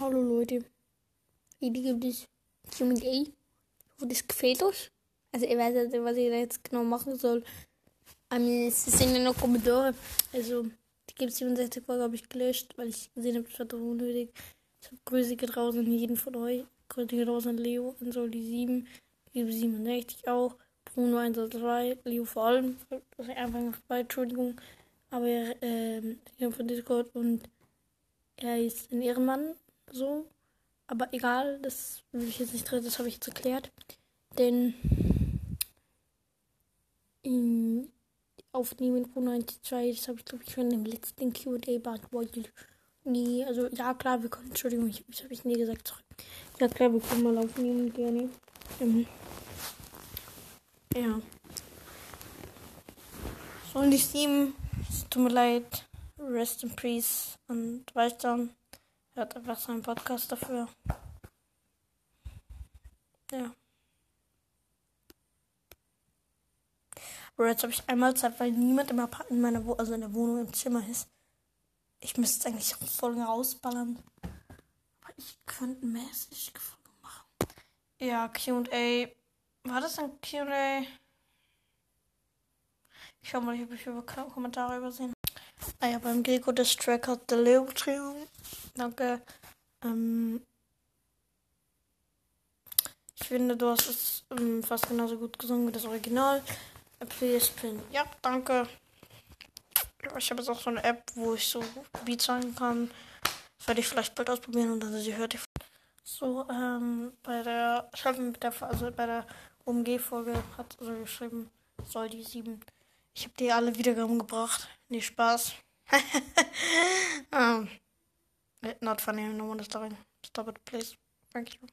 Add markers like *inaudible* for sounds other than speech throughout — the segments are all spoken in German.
Hallo Leute. Hier gibt es QA. Ich hoffe, das gefällt euch. Also, ich weiß nicht, was ich da jetzt genau machen soll. Ähm, es sind ja noch Kommentare. Also, die gibt 67 Folge habe ich gelöscht, weil ich gesehen habe, das war doch unnötig. Ich habe Grüße geht an jeden von euch. Grüße geht an Leo, an Sol die 7, Leo 67 auch, Bruno 103, Leo vor allem, dass ich einfach noch bei, Entschuldigung. Aber ähm, ich von Discord und er ist ein Ehrenmann, so. Aber egal, das will ich jetzt nicht drin, das habe ich jetzt erklärt. Denn in Aufnehmen von 92, das habe ich glaube ich schon im letzten QA beantwortet. Nee, also ja klar, wir können, Entschuldigung, ich, das habe ich nie gesagt, sorry. Ja klar, wir können mal aufnehmen, gerne. Ähm, ja. Sollen die sieben, es tut mir leid, rest in peace und weiter. Er hat einfach seinen Podcast dafür. Ja. Bro, jetzt habe ich einmal Zeit, weil niemand im Apart in meiner Wo also in der Wohnung im Zimmer ist. Ich müsste eigentlich auch Folgen rausballern. Aber ich könnte mäßig Folgen machen. Ja, QA. War das ein QA? Ich schau mal, ich habe Kommentare übersehen. Ah ja, beim Gregor des Track hat der Leo Triumph. Danke. Ähm, ich finde, du hast es ähm, fast genauso gut gesungen wie das Original. Please Pin. Ja, danke. Ich habe jetzt auch so eine App, wo ich so Beats sagen kann. Das werde ich vielleicht bald ausprobieren und dann sie hört. So, ähm, bei der, ich mit der, also bei der OMG-Folge hat so geschrieben, soll die sieben. Ich habe die alle Wiedergaben gebracht. Nee, Spaß. *laughs* um, not funny, no one is laughing. Stop it, please. Thank you.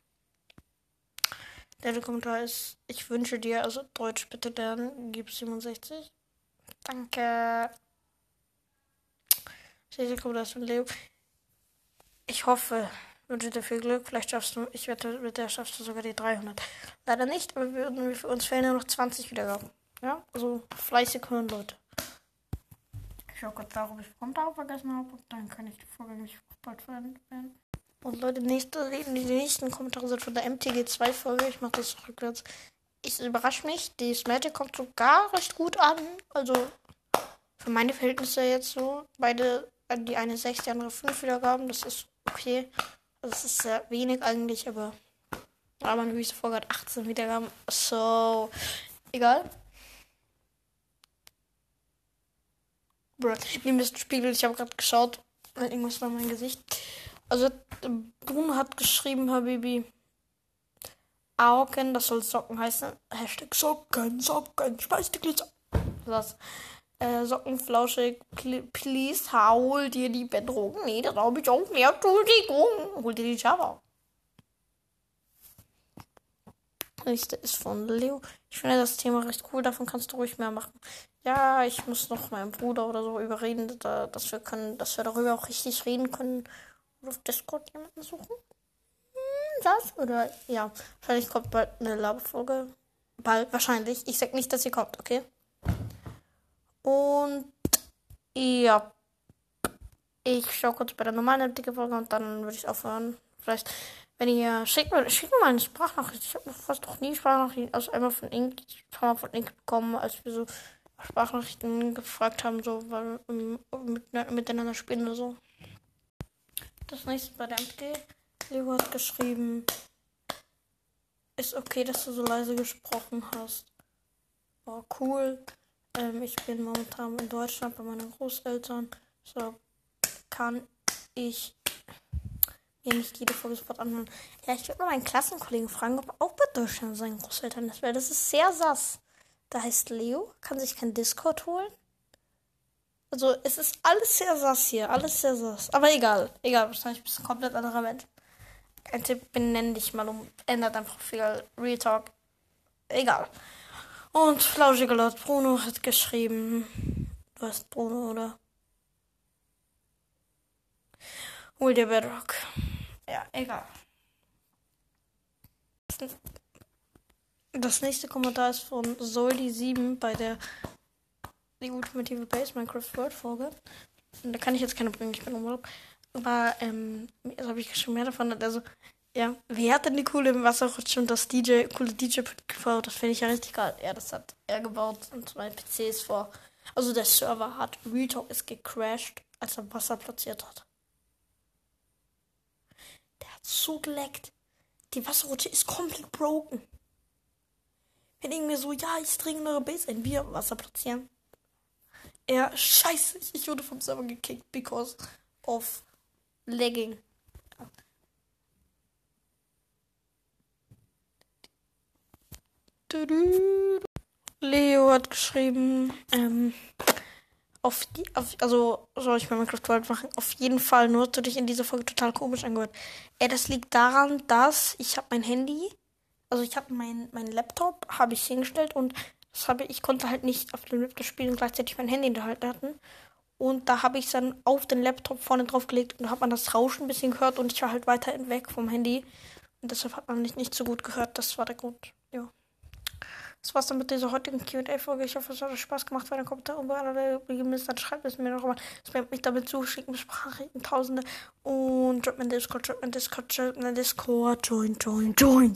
Der Kommentar ist, ich wünsche dir, also Deutsch bitte lernen, gib 67. Danke. Der Kommentar ist von Leo. Ich hoffe, wünsche dir viel Glück. Vielleicht schaffst du, ich wette, mit der schaffst du sogar die 300. Leider nicht, aber wir, uns fehlen ja noch 20 Wiedergaben. Ja, also fleißig hören, Leute. Ich schau kurz nach, ob ich vergessen habe dann kann ich die Folge nicht bald verwenden. Und Leute, nächste, die nächsten Kommentare sind von der MTG2-Folge. Ich mache das rückwärts. Ich überrasche mich. Die Magic kommt sogar recht gut an. Also für meine Verhältnisse jetzt so. Beide, die eine 6, die andere 5 Wiedergaben. Das ist okay. Also das ist sehr wenig eigentlich, aber. Aber meine höchste Folge hat 18 Wiedergaben. So. Egal. Bro, neben das Spiegel, ich habe gerade geschaut. Irgendwas war mein Gesicht. Also, Bruno hat geschrieben, Habibi. Augen, das soll Socken heißen. Hashtag Socken, Socken, schmeiß die. Was? Äh, Socken flauschig, please, hol dir die Bettdrogen. Nee, das habe ich auch nicht. Entschuldigung. Hol dir die Java. Nächste ist von Leo. Ich finde das Thema recht cool, davon kannst du ruhig mehr machen. Ja, ich muss noch meinen Bruder oder so überreden, dass wir können, dass wir darüber auch richtig reden können auf Discord jemanden suchen? Hm, das? Oder ja, wahrscheinlich kommt bald eine Laberfolge. Bald, wahrscheinlich. Ich sag nicht, dass sie kommt, okay? Und ja. Ich schau kurz bei der normalen dicke Folge und dann würde ich aufhören. Vielleicht, wenn ihr schickt mir, schickt mir mal eine Sprachnachricht. Ich habe fast noch nie Sprachnachrichten, also einmal von Ink, Mal von Ink bekommen, als wir so Sprachnachrichten gefragt haben, so weil, mit, miteinander spielen oder so. Das nächste bei der MG. Leo hat geschrieben, ist okay, dass du so leise gesprochen hast. War cool. Ähm, ich bin momentan in Deutschland bei meinen Großeltern. So kann ich mir nicht jede Folge sofort anhören. Ja, ich würde mal meinen Klassenkollegen fragen, ob er auch bei Deutschland seinen Großeltern ist, weil das ist sehr sass. Da heißt Leo, kann sich kein Discord holen. Also es ist alles sehr sass hier, alles sehr sass. Aber egal, egal, wahrscheinlich bist du ein komplett anderer Mensch. Ein Tipp, benenn dich mal um, ändert dein Profil, Real Talk. Egal. Und flauschiger Lord Bruno hat geschrieben, du hast Bruno, oder? Hol dir Bedrock. Ja, egal. Das nächste Kommentar ist von Soldi7 bei der die ultimative Base Minecraft World Folge. Da kann ich jetzt keine bringen, ich bin im Urlaub. Aber, ähm, das habe ich schon mehr davon. Also, ja, wer hat denn die coole Wasserrutsche und das DJ, coole DJ gebaut? Das finde ich ja richtig geil. Ja, das hat er gebaut und mein PC ist vor. Also der Server hat Retalk ist gecrashed, als er Wasser platziert hat. Der hat so geleckt. Die Wasserrutsche ist komplett broken. Denken mir so, ja, ich dringe eure Base ein, wir Wasser platzieren. Er, scheiße, ich wurde vom Server gekickt because of lagging. Leo hat geschrieben, ähm, auf die, auf, also soll ich mal Minecraft World machen? Auf jeden Fall, nur hast du dich in dieser Folge total komisch angehört. Ey, das liegt daran, dass ich habe mein Handy, also ich habe mein, mein Laptop, habe ich hingestellt und das habe ich konnte halt nicht auf dem Laptop spielen und gleichzeitig mein Handy in der Hand hatten. Und da habe ich es dann auf den Laptop vorne drauf gelegt und da hat man das Rauschen ein bisschen gehört und ich war halt weiter weg vom Handy. Und deshalb hat man mich nicht so gut gehört. Das war der Grund. Das war's dann mit dieser heutigen QA-Folge. Ich hoffe, es hat euch Spaß gemacht. Wenn ihr Kommentare überall ist, dann schreibt es mir noch mal. Spamt mich damit zu, schickt mir Tausende. Und droppt mir Discord, droppt mir Discord, droppt mir Discord. Join, join, join.